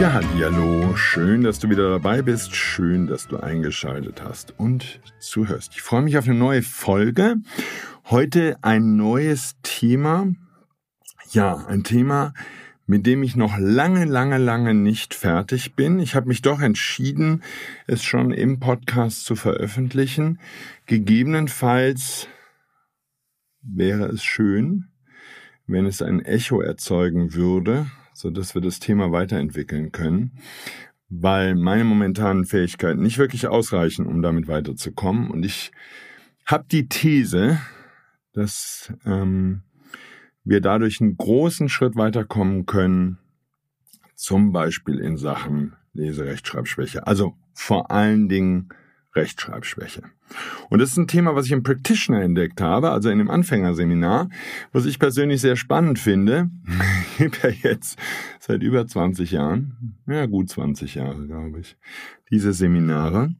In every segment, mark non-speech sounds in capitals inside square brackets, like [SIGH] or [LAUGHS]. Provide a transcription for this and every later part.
Ja, hallo, schön, dass du wieder dabei bist, schön, dass du eingeschaltet hast und zuhörst. Ich freue mich auf eine neue Folge. Heute ein neues Thema. Ja, ein Thema, mit dem ich noch lange, lange, lange nicht fertig bin. Ich habe mich doch entschieden, es schon im Podcast zu veröffentlichen. Gegebenenfalls wäre es schön, wenn es ein Echo erzeugen würde, so dass wir das Thema weiterentwickeln können, weil meine momentanen Fähigkeiten nicht wirklich ausreichen, um damit weiterzukommen. Und ich habe die These, dass ähm, wir dadurch einen großen Schritt weiterkommen können, zum Beispiel in Sachen Leserechtschreibschwäche. Also vor allen Dingen Rechtschreibschwäche. Und das ist ein Thema, was ich im Practitioner entdeckt habe, also in dem Anfängerseminar, was ich persönlich sehr spannend finde. Gebe ja jetzt seit über 20 Jahren, ja gut 20 Jahre, glaube ich, diese Seminare.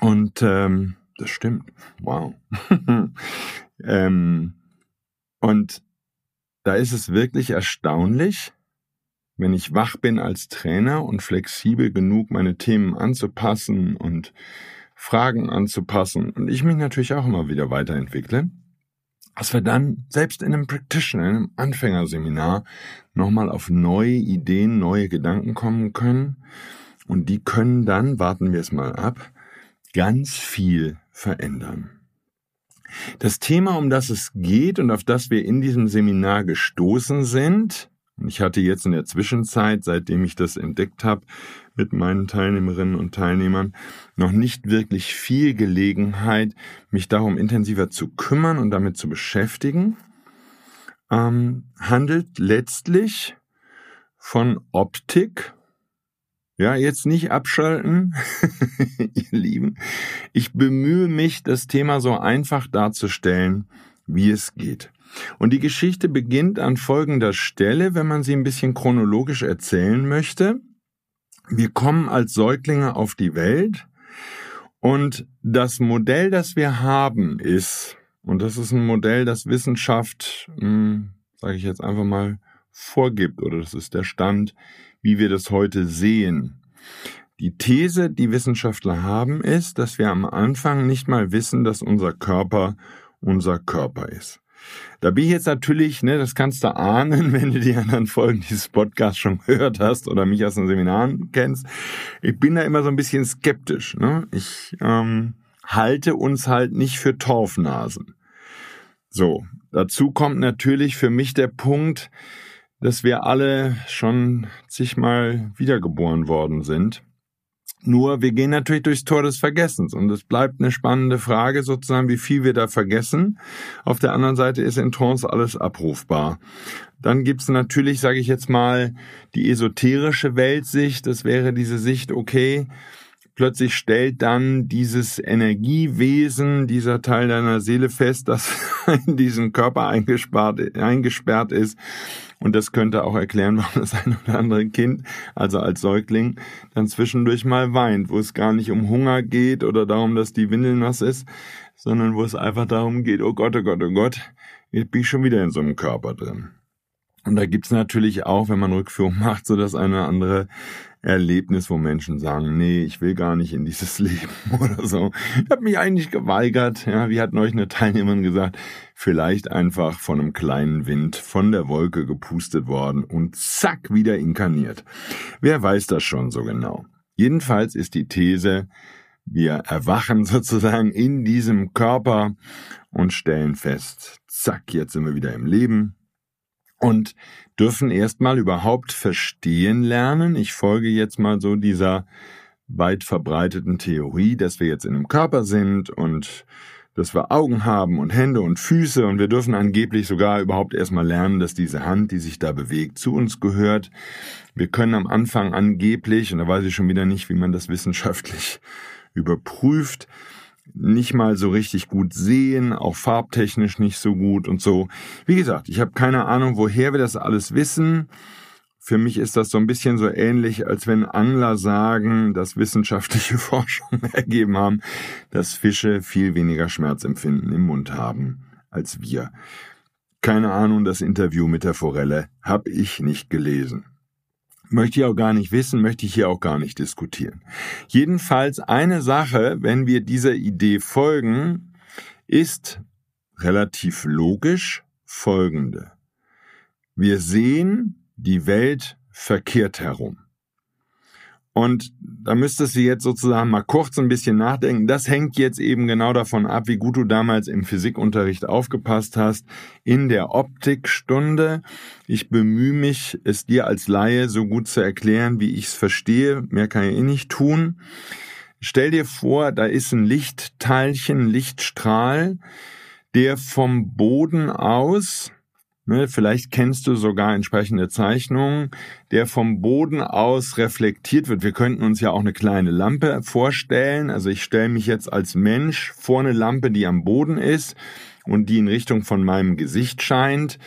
Und ähm, das stimmt. Wow. [LAUGHS] ähm, und da ist es wirklich erstaunlich, wenn ich wach bin als Trainer und flexibel genug, meine Themen anzupassen und Fragen anzupassen und ich mich natürlich auch immer wieder weiterentwickle, dass wir dann selbst in einem Practitioner, in einem Anfängerseminar nochmal auf neue Ideen, neue Gedanken kommen können und die können dann, warten wir es mal ab, ganz viel verändern. Das Thema, um das es geht und auf das wir in diesem Seminar gestoßen sind, ich hatte jetzt in der Zwischenzeit, seitdem ich das entdeckt habe, mit meinen Teilnehmerinnen und Teilnehmern noch nicht wirklich viel Gelegenheit, mich darum intensiver zu kümmern und damit zu beschäftigen, ähm, handelt letztlich von Optik. Ja, jetzt nicht abschalten, [LAUGHS] ihr Lieben. Ich bemühe mich, das Thema so einfach darzustellen, wie es geht. Und die Geschichte beginnt an folgender Stelle, wenn man sie ein bisschen chronologisch erzählen möchte. Wir kommen als Säuglinge auf die Welt und das Modell, das wir haben, ist, und das ist ein Modell, das Wissenschaft, hm, sage ich jetzt einfach mal, vorgibt, oder das ist der Stand, wie wir das heute sehen. Die These, die Wissenschaftler haben, ist, dass wir am Anfang nicht mal wissen, dass unser Körper unser Körper ist. Da bin ich jetzt natürlich, ne, das kannst du ahnen, [LAUGHS] wenn du die anderen Folgen dieses Podcasts schon gehört hast oder mich aus den Seminaren kennst. Ich bin da immer so ein bisschen skeptisch. Ne? Ich ähm, halte uns halt nicht für Torfnasen. So, dazu kommt natürlich für mich der Punkt, dass wir alle schon zigmal wiedergeboren worden sind. Nur wir gehen natürlich durchs Tor des Vergessens und es bleibt eine spannende Frage sozusagen, wie viel wir da vergessen. Auf der anderen Seite ist in Trance alles abrufbar. Dann gibt's natürlich, sage ich jetzt mal, die esoterische Weltsicht. Das wäre diese Sicht, okay, plötzlich stellt dann dieses Energiewesen, dieser Teil deiner Seele fest, [LAUGHS] das in diesen Körper eingesperrt ist und das könnte auch erklären, [LAUGHS] warum das ein oder andere Kind, also als Säugling, dann zwischendurch mal weint, wo es gar nicht um Hunger geht oder darum, dass die Windel nass ist, sondern wo es einfach darum geht, oh Gott, oh Gott, oh Gott, jetzt bin ich schon wieder in so einem Körper drin. Und da gibt's natürlich auch, wenn man Rückführung [LAUGHS] macht, so das eine oder andere Erlebnis, wo Menschen sagen, nee, ich will gar nicht in dieses [LAUGHS] Leben oder so. Ich habe mich eigentlich geweigert. Ja, wie hat neulich eine Teilnehmerin gesagt, vielleicht einfach von einem kleinen Wind von der Wolke gepustet worden und zack, wieder inkarniert. Wer weiß das schon so genau? Jedenfalls ist die These, Wir erwachen [LAUGHS] sozusagen in diesem Körper und stellen fest, zack, jetzt sind wir wieder im Leben und dürfen erstmal überhaupt verstehen lernen. Ich folge jetzt mal so dieser weit verbreiteten Theorie, dass wir jetzt in einem Körper sind und dass wir Augen haben und Hände und Füße und wir dürfen angeblich sogar überhaupt erstmal lernen, dass diese Hand, die sich da bewegt, zu uns gehört. Wir können am Anfang angeblich, und da weiß ich schon wieder nicht, wie man das [LAUGHS] wissenschaftlich überprüft, nicht mal so richtig gut sehen, auch farbtechnisch nicht so gut und so. Wie gesagt, ich habe keine Ahnung, woher wir das alles wissen. Für mich ist das so ein bisschen so ähnlich, als wenn Angler sagen, dass wissenschaftliche [LAUGHS] Forschungen ergeben haben, dass Fische viel weniger Schmerzempfinden im Mund haben als wir. Keine Ahnung, das Interview mit der Forelle habe ich nicht gelesen. Möchte ich auch gar nicht wissen, möchte ich hier auch gar nicht diskutieren. Jedenfalls eine Sache, wenn wir dieser Idee folgen, ist relativ logisch folgende. Wir sehen die Welt verkehrt herum. Und da müsstest du jetzt sozusagen mal kurz ein bisschen nachdenken. Das hängt jetzt eben genau davon ab, wie gut du damals im Physikunterricht aufgepasst hast. In der Optikstunde. Ich bemühe mich, es dir als Laie so gut zu erklären, wie ich es verstehe. Mehr kann ich eh nicht tun. Stell dir vor, da ist ein Lichtteilchen, Lichtstrahl, der vom Boden aus Ne, vielleicht kennst du sogar entsprechende Zeichnungen, der vom Boden aus reflektiert wird. Wir könnten uns ja auch eine kleine Lampe vorstellen. Also ich stelle mich jetzt als Mensch vor eine Lampe, die am Boden ist und die in Richtung von meinem Gesicht scheint.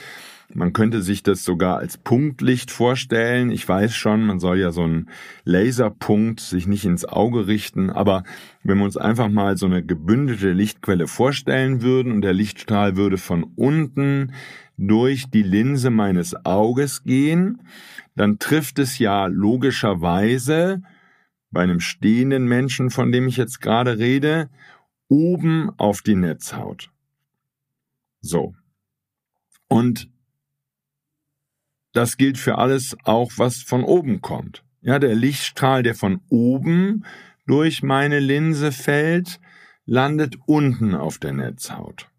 Man könnte sich das sogar als Punktlicht vorstellen. Ich weiß schon, man soll ja so einen Laserpunkt sich nicht ins Auge richten, aber wenn wir uns einfach mal so eine gebündelte Lichtquelle vorstellen würden und der Lichtstrahl würde von unten durch die Linse meines Auges gehen, dann trifft es ja logischerweise bei einem stehenden Menschen, von dem ich jetzt gerade rede, oben auf die Netzhaut. So. Und das gilt für alles auch, was von oben kommt. Ja, der Lichtstrahl, der von oben durch meine Linse fällt, landet unten auf der Netzhaut.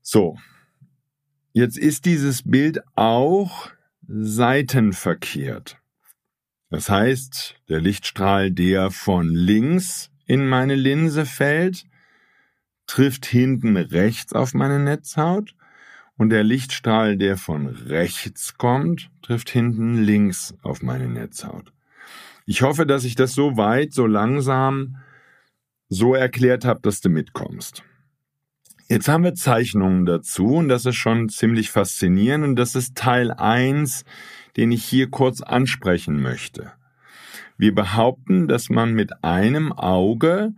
So, Jetzt ist dieses Bild auch seitenverkehrt. Das heißt, der Lichtstrahl, der von links in meine Linse fällt, trifft hinten rechts auf meine Netzhaut und der Lichtstrahl, der von rechts kommt, trifft hinten links auf meine Netzhaut. Ich hoffe, dass ich das so weit, so langsam so erklärt habe, dass du mitkommst. Jetzt haben wir Zeichnungen dazu und das ist schon ziemlich faszinierend und das ist Teil 1, den ich hier kurz ansprechen möchte. Wir behaupten, dass man mit einem Auge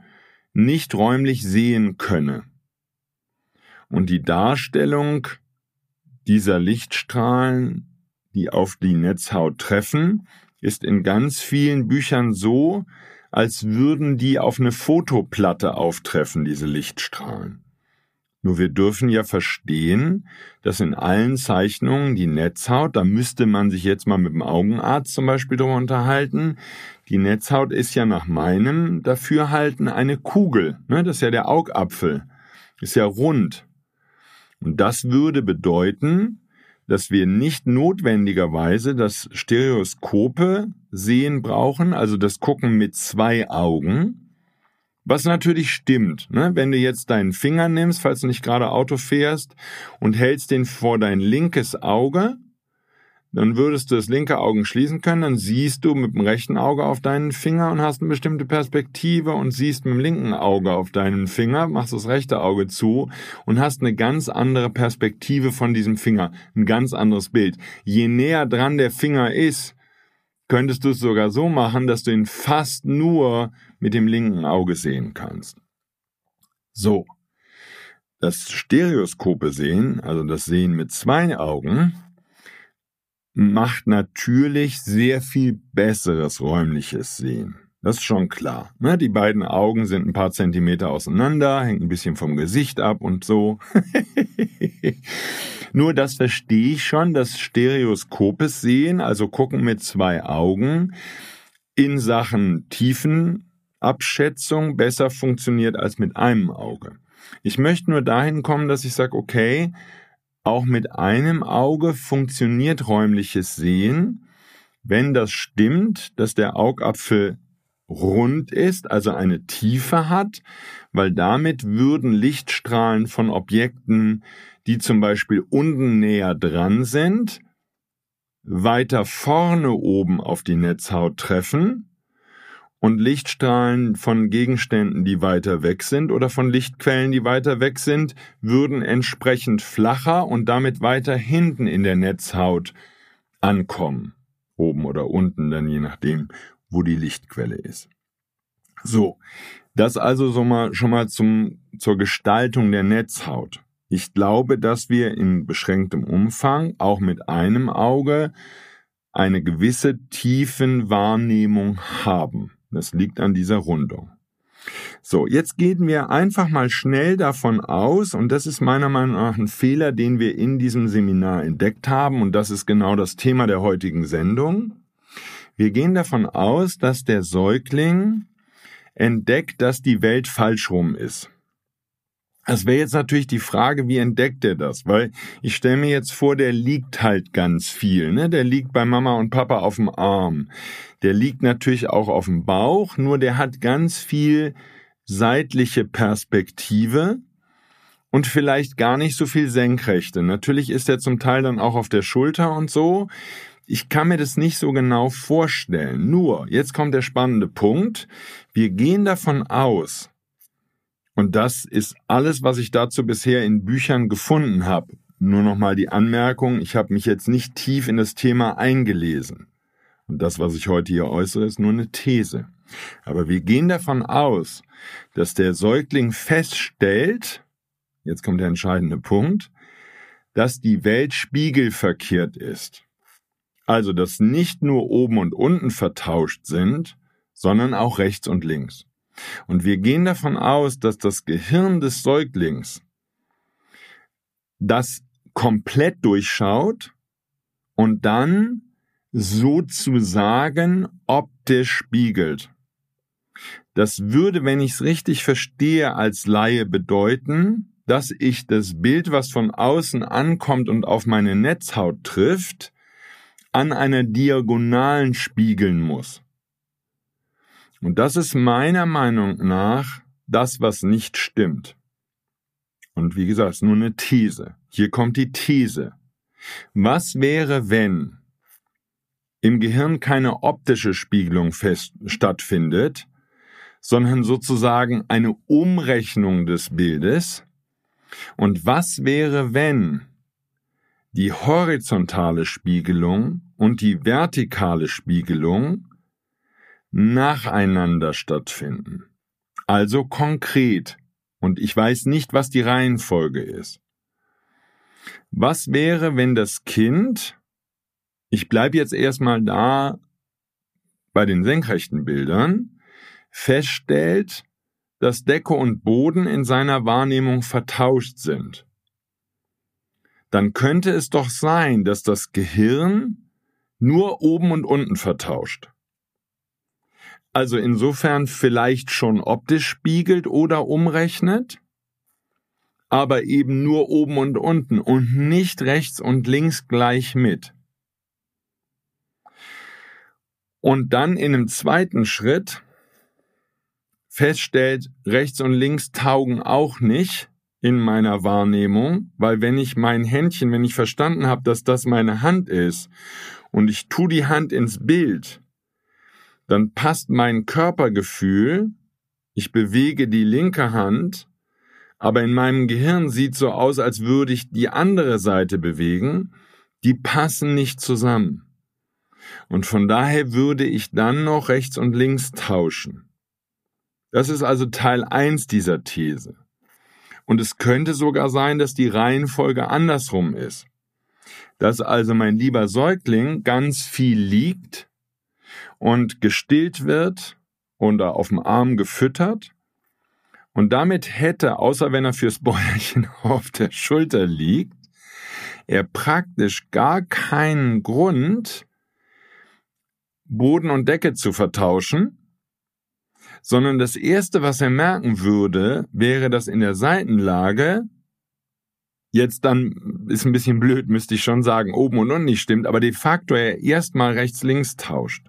nicht räumlich sehen könne. Und die Darstellung dieser Lichtstrahlen, die auf die Netzhaut treffen, ist in ganz vielen Büchern so, als würden die auf eine Fotoplatte auftreffen, diese Lichtstrahlen. Nur wir dürfen ja verstehen, dass in allen Zeichnungen die Netzhaut, da müsste man sich jetzt mal mit dem Augenarzt zum Beispiel darüber unterhalten, die Netzhaut ist ja nach meinem Dafürhalten eine Kugel, ne? das ist ja der Augapfel, ist ja rund. Und das würde bedeuten, dass wir nicht notwendigerweise das Stereoskope sehen brauchen, also das Gucken mit zwei Augen, was natürlich stimmt, ne? wenn du jetzt deinen Finger nimmst, falls du nicht gerade Auto fährst, und hältst den vor dein linkes Auge, dann würdest du das linke Auge schließen können, dann siehst du mit dem rechten Auge auf deinen Finger und hast eine bestimmte Perspektive und siehst mit dem linken Auge auf deinen Finger, machst das rechte Auge zu und hast eine ganz andere Perspektive von diesem Finger, ein ganz anderes Bild. Je näher dran der Finger ist, könntest du es sogar so machen, dass du ihn fast nur mit dem linken Auge sehen kannst. So. Das stereoskope Sehen, also das Sehen mit zwei Augen, macht natürlich sehr viel besseres räumliches Sehen. Das ist schon klar. Ne? Die beiden Augen sind ein paar Zentimeter auseinander, hängt ein bisschen vom Gesicht ab und so. [LAUGHS] Nur das verstehe ich schon, das stereoskopes Sehen, also gucken mit zwei Augen in Sachen Tiefen Abschätzung besser funktioniert als mit einem Auge. Ich möchte nur dahin kommen, dass ich sage, okay, auch mit einem Auge funktioniert räumliches Sehen, wenn das stimmt, dass der Augapfel rund ist, also eine Tiefe hat, weil damit würden Lichtstrahlen von Objekten, die zum Beispiel unten näher dran sind, weiter vorne oben auf die Netzhaut treffen und Lichtstrahlen von Gegenständen, die weiter weg sind oder von Lichtquellen, die weiter weg sind, würden entsprechend flacher und damit weiter hinten in der Netzhaut ankommen. Oben oder unten, dann je nachdem, wo die Lichtquelle ist. So, das also so mal, schon mal zum, zur Gestaltung der Netzhaut. Ich glaube, dass wir in beschränktem Umfang, auch mit einem Auge, eine gewisse Tiefenwahrnehmung haben. Das liegt an dieser Rundung. So, jetzt gehen wir einfach mal schnell davon aus, und das ist meiner Meinung nach ein Fehler, den wir in diesem Seminar entdeckt haben, und das ist genau das Thema der heutigen Sendung. Wir gehen davon aus, dass der Säugling entdeckt, dass die Welt falsch rum ist. Das wäre jetzt natürlich die Frage, wie entdeckt er das? Weil ich stelle mir jetzt vor, der liegt halt ganz viel. Ne? Der liegt bei Mama und Papa auf dem Arm. Der liegt natürlich auch auf dem Bauch, nur der hat ganz viel seitliche Perspektive und vielleicht gar nicht so viel Senkrechte. Natürlich ist er zum Teil dann auch auf der Schulter und so. Ich kann mir das nicht so genau vorstellen. Nur, jetzt kommt der spannende Punkt. Wir gehen davon aus, und das ist alles, was ich dazu bisher in Büchern gefunden habe. Nur nochmal die Anmerkung, ich habe mich jetzt nicht tief in das Thema eingelesen. Und das, was ich heute hier äußere, ist nur eine These. Aber wir gehen davon aus, dass der Säugling feststellt, jetzt kommt der entscheidende Punkt, dass die Welt spiegelverkehrt ist. Also, dass nicht nur oben und unten vertauscht sind, sondern auch rechts und links. Und wir gehen davon aus, dass das Gehirn des Säuglings das komplett durchschaut und dann sozusagen optisch spiegelt. Das würde, wenn ich es richtig verstehe, als Laie bedeuten, dass ich das Bild, was von außen ankommt und auf meine Netzhaut trifft, an einer Diagonalen spiegeln muss. Und das ist meiner Meinung nach das, was nicht stimmt. Und wie gesagt, nur eine These. Hier kommt die These. Was wäre, wenn im Gehirn keine optische Spiegelung fest stattfindet, sondern sozusagen eine Umrechnung des Bildes? Und was wäre, wenn die horizontale Spiegelung und die vertikale Spiegelung nacheinander stattfinden. Also konkret. Und ich weiß nicht, was die Reihenfolge ist. Was wäre, wenn das Kind, ich bleibe jetzt erstmal da bei den senkrechten Bildern, feststellt, dass Decke und Boden in seiner Wahrnehmung vertauscht sind. Dann könnte es doch sein, dass das Gehirn nur oben und unten vertauscht. Also insofern vielleicht schon optisch spiegelt oder umrechnet, aber eben nur oben und unten und nicht rechts und links gleich mit. Und dann in einem zweiten Schritt feststellt, rechts und links taugen auch nicht in meiner Wahrnehmung, weil wenn ich mein Händchen, wenn ich verstanden habe, dass das meine Hand ist und ich tu die Hand ins Bild, dann passt mein Körpergefühl, ich bewege die linke Hand, aber in meinem Gehirn sieht so aus, als würde ich die andere Seite bewegen, die passen nicht zusammen. Und von daher würde ich dann noch rechts und links tauschen. Das ist also Teil 1 dieser These. Und es könnte sogar sein, dass die Reihenfolge andersrum ist. Dass also mein lieber Säugling ganz viel liegt und gestillt wird oder auf dem Arm gefüttert. Und damit hätte, außer wenn er fürs Bäuerchen [LAUGHS] auf der Schulter liegt, er praktisch gar keinen Grund, Boden und Decke zu vertauschen, sondern das Erste, was er merken würde, wäre, dass in der Seitenlage jetzt dann ist ein bisschen blöd, müsste ich schon sagen, oben und unten nicht stimmt, aber de facto er erstmal rechts-links tauscht.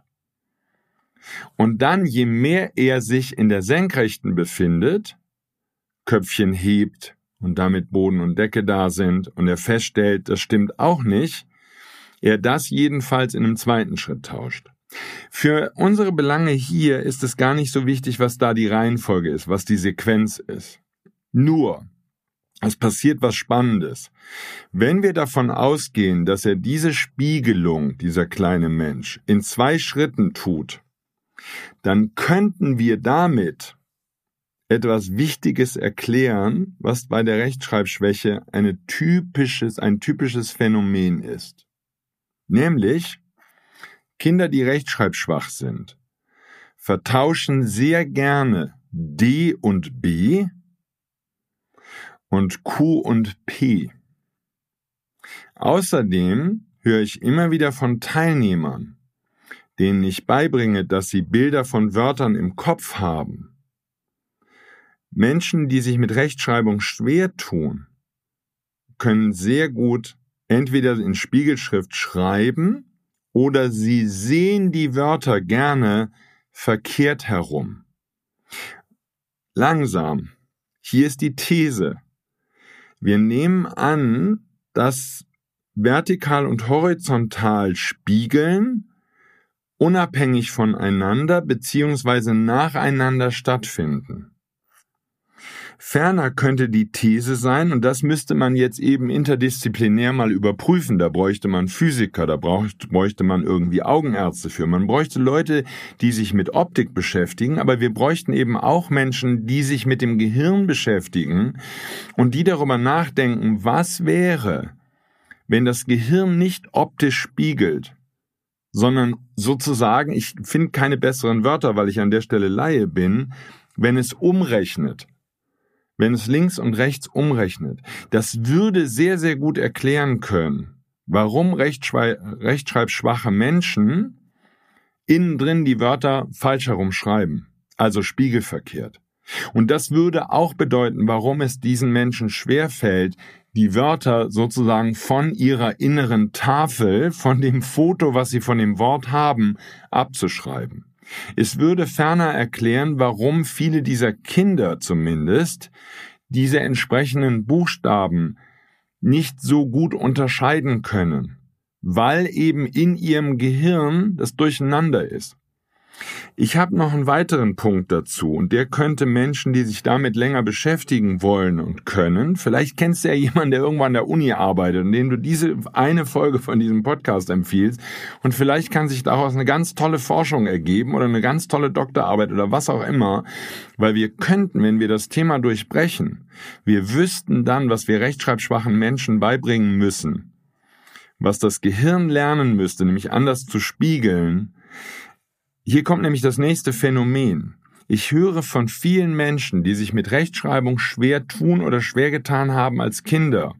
Und dann, je mehr er sich in der Senkrechten befindet, Köpfchen hebt und damit Boden und Decke da sind und er feststellt, das stimmt auch nicht, er das jedenfalls in einem zweiten Schritt tauscht. Für unsere Belange hier ist es gar nicht so wichtig, was da die Reihenfolge ist, was die Sequenz ist. Nur, es passiert was Spannendes. Wenn wir davon ausgehen, dass er diese Spiegelung, dieser kleine Mensch, in zwei Schritten tut, dann könnten wir damit etwas Wichtiges erklären, was bei der Rechtschreibschwäche eine typisches, ein typisches Phänomen ist. Nämlich, Kinder, die rechtschreibschwach sind, vertauschen sehr gerne D und B und Q und P. Außerdem höre ich immer wieder von Teilnehmern, denen ich beibringe, dass sie Bilder von Wörtern im Kopf haben. Menschen, die sich mit Rechtschreibung schwer tun, können sehr gut entweder in Spiegelschrift schreiben oder sie sehen die Wörter gerne verkehrt herum. Langsam. Hier ist die These. Wir nehmen an, dass vertikal und horizontal spiegeln unabhängig voneinander beziehungsweise nacheinander stattfinden. Ferner könnte die These sein, und das müsste man jetzt eben interdisziplinär mal überprüfen, da bräuchte man Physiker, da bräuchte man irgendwie Augenärzte für, man bräuchte Leute, die sich mit Optik beschäftigen, aber wir bräuchten eben auch Menschen, die sich mit dem Gehirn beschäftigen und die darüber nachdenken, was wäre, wenn das Gehirn nicht optisch spiegelt, sondern sozusagen, ich finde keine besseren Wörter, weil ich an der Stelle Laie bin, wenn es umrechnet wenn es links und rechts umrechnet, das würde sehr, sehr gut erklären können, warum rechtschreibschwache Menschen innen drin die Wörter falsch herumschreiben, also spiegelverkehrt. Und das würde auch bedeuten, warum es diesen Menschen schwerfällt, die Wörter sozusagen von ihrer inneren Tafel, von dem Foto, was sie von dem Wort haben, abzuschreiben. Es würde ferner erklären, warum viele dieser Kinder zumindest diese entsprechenden Buchstaben nicht so gut unterscheiden können, weil eben in ihrem Gehirn das Durcheinander ist. Ich habe noch einen weiteren Punkt dazu und der könnte Menschen, die sich damit länger beschäftigen wollen und können, vielleicht kennst du ja jemanden, der irgendwann an der Uni arbeitet und dem du diese eine Folge von diesem Podcast empfiehlst und vielleicht kann sich daraus eine ganz tolle Forschung ergeben oder eine ganz tolle Doktorarbeit oder was auch immer, weil wir könnten, wenn wir das Thema durchbrechen, wir wüssten dann, was wir rechtschreibschwachen Menschen beibringen müssen, was das Gehirn lernen müsste, nämlich anders zu spiegeln, hier kommt nämlich das nächste Phänomen. Ich höre von vielen Menschen, die sich mit Rechtschreibung schwer tun oder schwer getan haben als Kinder,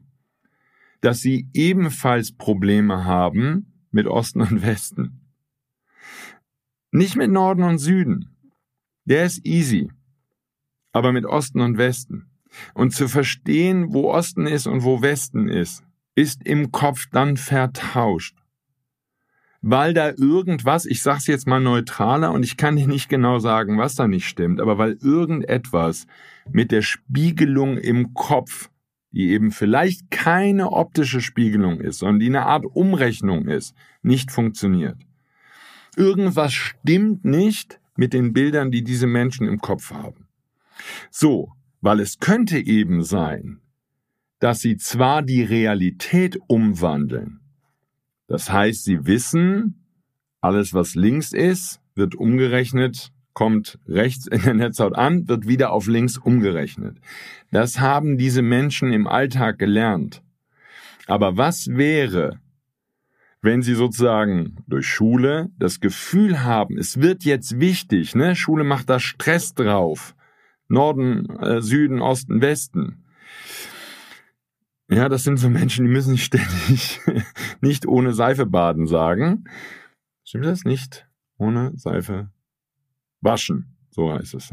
dass sie ebenfalls Probleme haben mit Osten und Westen. Nicht mit Norden und Süden. Der ist easy. Aber mit Osten und Westen. Und zu verstehen, wo Osten ist und wo Westen ist, ist im Kopf dann vertauscht weil da irgendwas, ich sag's jetzt mal neutraler und ich kann dir nicht genau sagen, was da nicht stimmt, aber weil irgendetwas mit der Spiegelung im Kopf, die eben vielleicht keine optische Spiegelung ist, sondern die eine Art Umrechnung ist, nicht funktioniert. Irgendwas stimmt nicht mit den Bildern, die diese Menschen im Kopf haben. So, weil es könnte eben sein, dass sie zwar die Realität umwandeln, das heißt, sie wissen, alles was links ist, wird umgerechnet, kommt rechts in der Netzhaut an, wird wieder auf links umgerechnet. Das haben diese Menschen im Alltag gelernt. Aber was wäre, wenn sie sozusagen durch Schule das Gefühl haben, es wird jetzt wichtig, ne? Schule macht da Stress drauf. Norden, äh, Süden, Osten, Westen. Ja, das sind so Menschen, die müssen ständig [LAUGHS] nicht ohne Seife baden sagen. Stimmt das nicht? Ohne Seife waschen. so heißt es.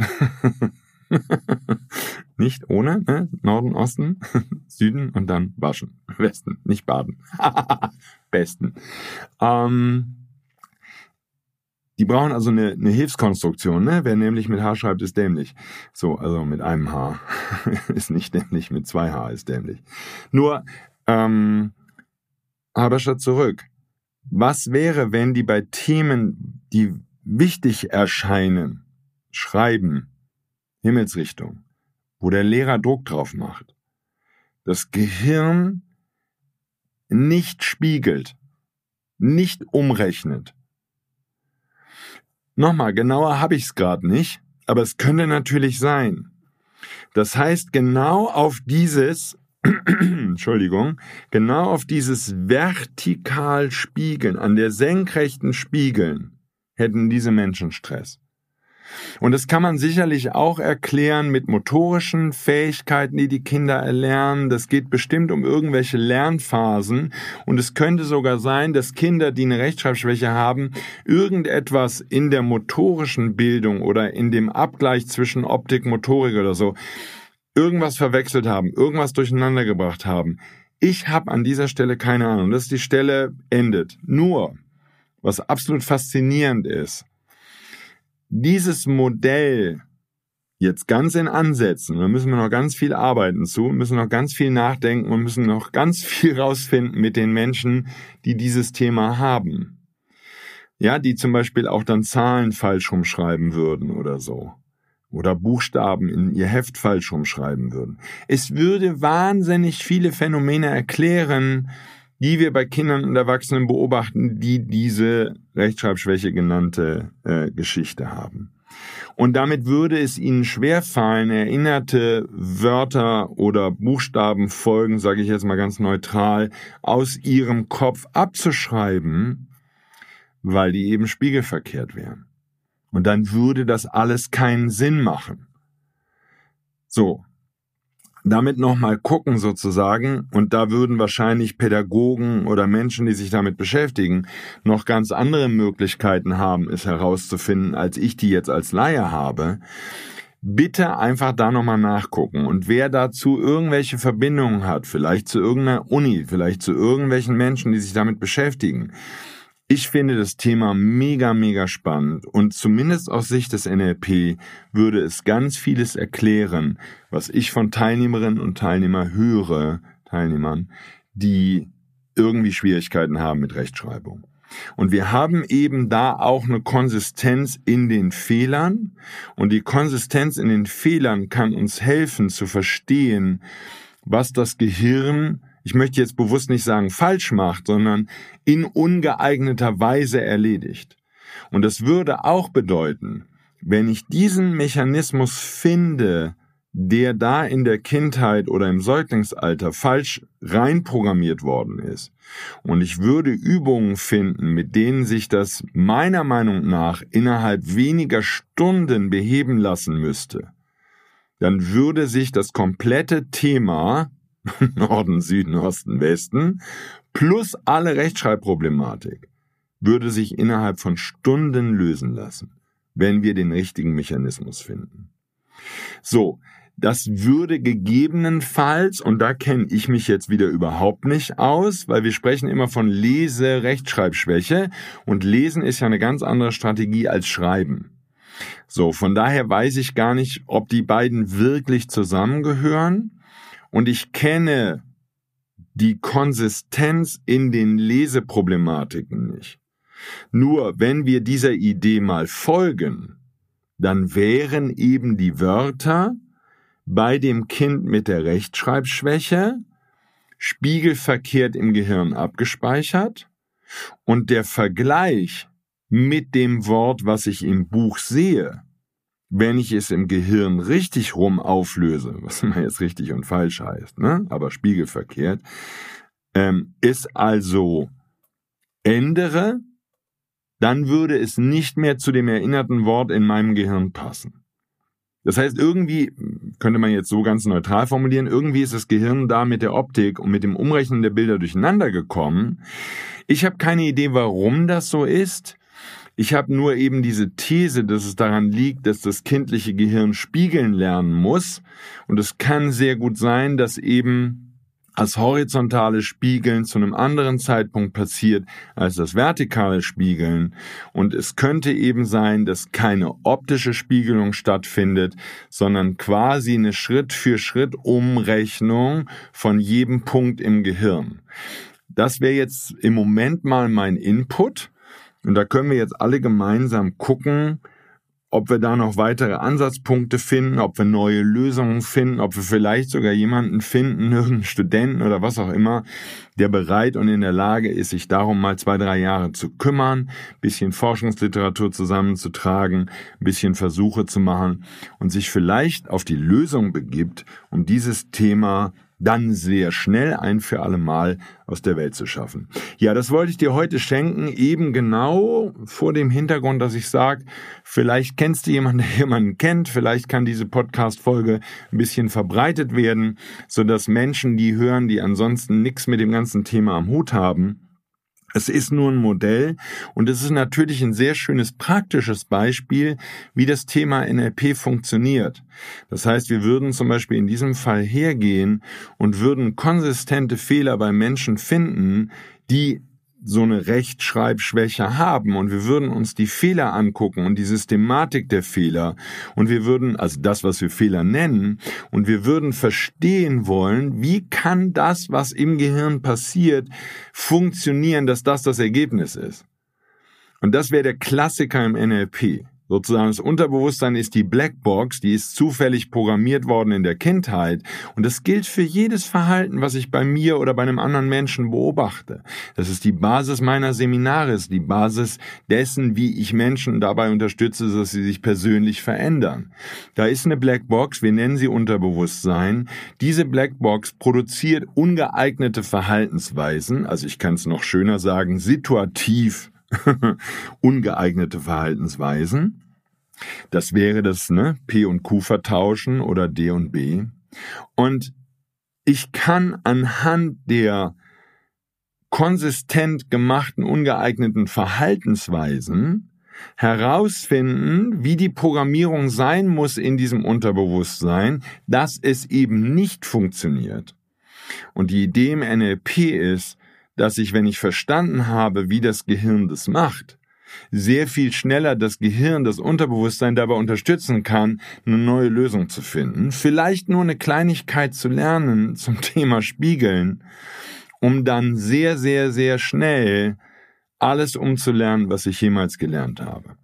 [LAUGHS] nicht ohne, ne? Norden, Osten, [LAUGHS] Süden und dann waschen. Westen, nicht baden. Besten. Ähm, die brauchen also eine, eine Hilfskonstruktion, ne? Wer nämlich mit H schreibt, ist dämlich. So, also mit einem H [LAUGHS] ist nicht dämlich, mit zwei H ist dämlich. Nur, ähm, aber statt zurück. Was wäre, wenn die bei Themen, die wichtig erscheinen, schreiben, Himmelsrichtung, wo der Lehrer Druck drauf macht, das Gehirn nicht spiegelt, nicht umrechnet. Nochmal, genauer habe ich es gerade nicht, aber es könnte natürlich sein. Das heißt, genau auf dieses, [CLEARS THROAT] Entschuldigung, genau auf dieses vertikal Spiegeln, an der senkrechten Spiegeln, hätten diese Menschen Stress. Und das kann man sicherlich auch erklären mit motorischen Fähigkeiten, die die Kinder erlernen. Das geht bestimmt um irgendwelche Lernphasen. Und es könnte sogar sein, dass Kinder, die eine Rechtschreibschwäche haben, irgendetwas in der motorischen Bildung oder in dem Abgleich zwischen Optik, Motorik oder so, irgendwas verwechselt haben, irgendwas durcheinander gebracht haben. Ich habe an dieser Stelle keine Ahnung. Das ist die Stelle endet. Nur, was absolut faszinierend ist, dieses Modell jetzt ganz in Ansätzen, da müssen wir noch ganz viel arbeiten zu, müssen noch ganz viel nachdenken und müssen noch ganz [LAUGHS] viel rausfinden mit den Menschen, die dieses Thema haben. Ja, die zum Beispiel auch dann Zahlen falsch rumschreiben würden oder so. Oder Buchstaben in ihr Heft falsch rumschreiben würden. Es würde wahnsinnig viele Phänomene erklären, die wir bei Kindern und Erwachsenen beobachten, die diese Rechtschreibschwäche genannte äh, Geschichte haben. Und damit würde es ihnen schwerfallen, erinnerte Wörter oder Buchstabenfolgen, sage ich jetzt mal ganz neutral, aus ihrem Kopf abzuschreiben, weil die eben spiegelverkehrt wären. Und dann würde das alles keinen Sinn machen. So, damit nochmal gucken sozusagen, und da würden wahrscheinlich Pädagogen oder Menschen, die sich damit beschäftigen, noch ganz andere Möglichkeiten haben, es herauszufinden, als ich die jetzt als Laie habe. Bitte einfach da nochmal nachgucken. Und wer dazu irgendwelche Verbindungen hat, vielleicht zu irgendeiner Uni, vielleicht zu irgendwelchen Menschen, die sich damit beschäftigen, ich finde das Thema mega, mega spannend und zumindest aus Sicht des NLP würde es ganz vieles erklären, was ich von Teilnehmerinnen und Teilnehmern höre, Teilnehmern, die irgendwie Schwierigkeiten haben mit Rechtschreibung. Und wir haben eben da auch eine Konsistenz in den Fehlern. Und die Konsistenz in den Fehlern kann uns helfen zu verstehen, was das Gehirn ich möchte jetzt bewusst nicht sagen falsch macht, sondern in ungeeigneter Weise erledigt. Und das würde auch bedeuten, wenn ich diesen Mechanismus finde, der da in der Kindheit oder im Säuglingsalter falsch reinprogrammiert worden ist. Und ich würde Übungen finden, mit denen sich das meiner Meinung nach innerhalb weniger Stunden beheben lassen müsste. Dann würde sich das komplette Thema [LAUGHS] Norden, Süden, Osten, Westen, plus alle Rechtschreibproblematik, würde sich innerhalb von Stunden lösen lassen, wenn wir den richtigen Mechanismus finden. So, das würde gegebenenfalls, und da kenne ich mich jetzt wieder überhaupt nicht aus, weil wir sprechen immer von Lese-Rechtschreibschwäche und Lesen ist ja eine ganz andere Strategie als Schreiben. So, von daher weiß ich gar nicht, ob die beiden wirklich zusammengehören und ich kenne die Konsistenz in den Leseproblematiken nicht. Nur wenn wir dieser Idee mal folgen, dann wären eben die Wörter bei dem Kind mit der Rechtschreibschwäche spiegelverkehrt im Gehirn abgespeichert und der Vergleich mit dem Wort, was ich im Buch sehe, wenn ich es im Gehirn richtig rum auflöse, [LAUGHS] was immer jetzt richtig und falsch heißt, ne? aber spiegelverkehrt, ähm, ist also ändere, dann würde es nicht mehr zu dem erinnerten Wort in meinem Gehirn passen. Das heißt, irgendwie, könnte man jetzt so ganz neutral formulieren, irgendwie ist das Gehirn da mit der Optik und mit dem Umrechnen der Bilder durcheinander gekommen. Ich habe keine Idee, warum das so ist. Ich habe nur eben diese These, dass es daran liegt, dass das kindliche Gehirn spiegeln lernen muss. Und es kann sehr gut sein, dass eben das horizontale Spiegeln zu einem anderen Zeitpunkt passiert als das vertikale Spiegeln. Und es könnte eben sein, dass keine optische Spiegelung stattfindet, sondern quasi eine Schritt für Schritt Umrechnung von jedem Punkt im Gehirn. Das wäre jetzt im Moment mal mein Input. Und da können wir jetzt alle gemeinsam gucken, ob wir da noch weitere Ansatzpunkte finden, ob wir neue Lösungen finden, ob wir vielleicht sogar jemanden finden, [LAUGHS] irgendeinen Studenten oder was auch immer, der bereit und in der Lage ist, sich darum mal zwei, drei Jahre zu kümmern, bisschen Forschungsliteratur zusammenzutragen, bisschen Versuche zu machen und sich vielleicht auf die Lösung begibt, um dieses Thema dann sehr schnell ein für alle Mal aus der Welt zu schaffen. Ja, das wollte ich dir heute schenken, eben genau vor dem Hintergrund, dass ich sage, vielleicht kennst du jemanden, der jemanden kennt, vielleicht kann diese Podcast-Folge ein bisschen verbreitet werden, sodass Menschen, die hören, die ansonsten nichts mit dem ganzen Thema am Hut haben, es ist nur ein Modell und es ist natürlich ein sehr schönes praktisches Beispiel, wie das Thema NLP funktioniert. Das heißt, wir würden zum Beispiel in diesem Fall hergehen und würden konsistente Fehler bei Menschen finden, die so eine Rechtschreibschwäche haben und wir würden uns die Fehler angucken und die Systematik der Fehler und wir würden, also das, was wir Fehler nennen, und wir würden verstehen wollen, wie kann das, was im Gehirn passiert, funktionieren, dass das das Ergebnis ist. Und das wäre der Klassiker im NLP. Sozusagen das Unterbewusstsein ist die Blackbox, die ist zufällig programmiert worden in der Kindheit. Und das gilt für jedes Verhalten, was ich bei mir oder bei einem anderen Menschen beobachte. Das ist die Basis meiner Seminare, ist die Basis dessen, wie ich Menschen dabei unterstütze, dass sie sich persönlich verändern. Da ist eine Blackbox, wir nennen sie Unterbewusstsein. Diese Blackbox produziert ungeeignete Verhaltensweisen, also ich kann es noch schöner sagen, situativ [LAUGHS] ungeeignete Verhaltensweisen. Das wäre das ne, P und Q vertauschen oder D und B. Und ich kann anhand der konsistent gemachten ungeeigneten Verhaltensweisen herausfinden, wie die Programmierung sein muss in diesem Unterbewusstsein, dass es eben nicht funktioniert. Und die Idee im NLP ist, dass ich, wenn ich verstanden habe, wie das Gehirn das macht, sehr viel schneller das Gehirn, das Unterbewusstsein dabei unterstützen kann, eine neue Lösung zu finden. Vielleicht nur eine Kleinigkeit zu lernen [LAUGHS] zum Thema Spiegeln, um dann sehr, sehr, sehr schnell alles umzulernen, was ich jemals gelernt habe.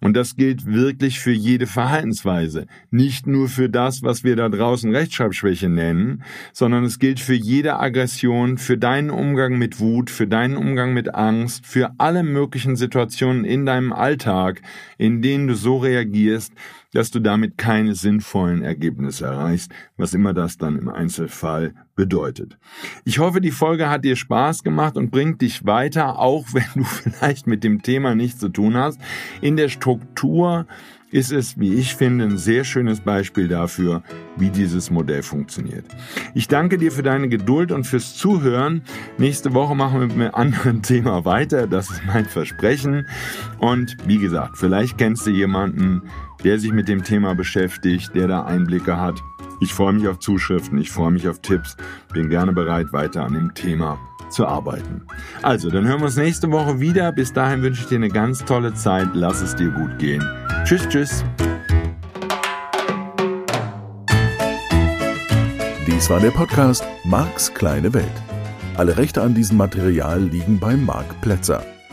Und das gilt wirklich für jede Verhaltensweise. Nicht nur für das, was wir da draußen Rechtschreibschwäche nennen, sondern es gilt für jede Aggression, für deinen Umgang mit Wut, für deinen Umgang mit Angst, für alle möglichen Situationen in deinem Alltag, in denen du so reagierst, dass du damit keine sinnvollen Ergebnisse erreichst, was immer das dann im Einzelfall bedeutet. Ich hoffe, die Folge hat dir Spaß gemacht und bringt dich weiter, auch wenn du [LAUGHS] vielleicht mit dem Thema nichts zu tun hast. In der Struktur ist es, wie ich finde, ein sehr schönes Beispiel dafür, wie dieses Modell funktioniert. Ich danke dir für deine Geduld und fürs Zuhören. Nächste Woche machen wir mit einem anderen [LAUGHS] Thema weiter. Das ist mein Versprechen. Und wie gesagt, vielleicht kennst du jemanden, der sich mit dem Thema beschäftigt, der da Einblicke hat. Ich freue mich auf Zuschriften, ich freue mich auf Tipps, bin gerne bereit, weiter an dem Thema zu arbeiten. Also, dann hören wir uns nächste Woche wieder. Bis dahin wünsche ich dir eine ganz tolle Zeit. Lass es dir gut gehen. Tschüss, tschüss. Dies war der Podcast Marks kleine Welt. Alle Rechte an diesem Material liegen bei Marc Plätzer.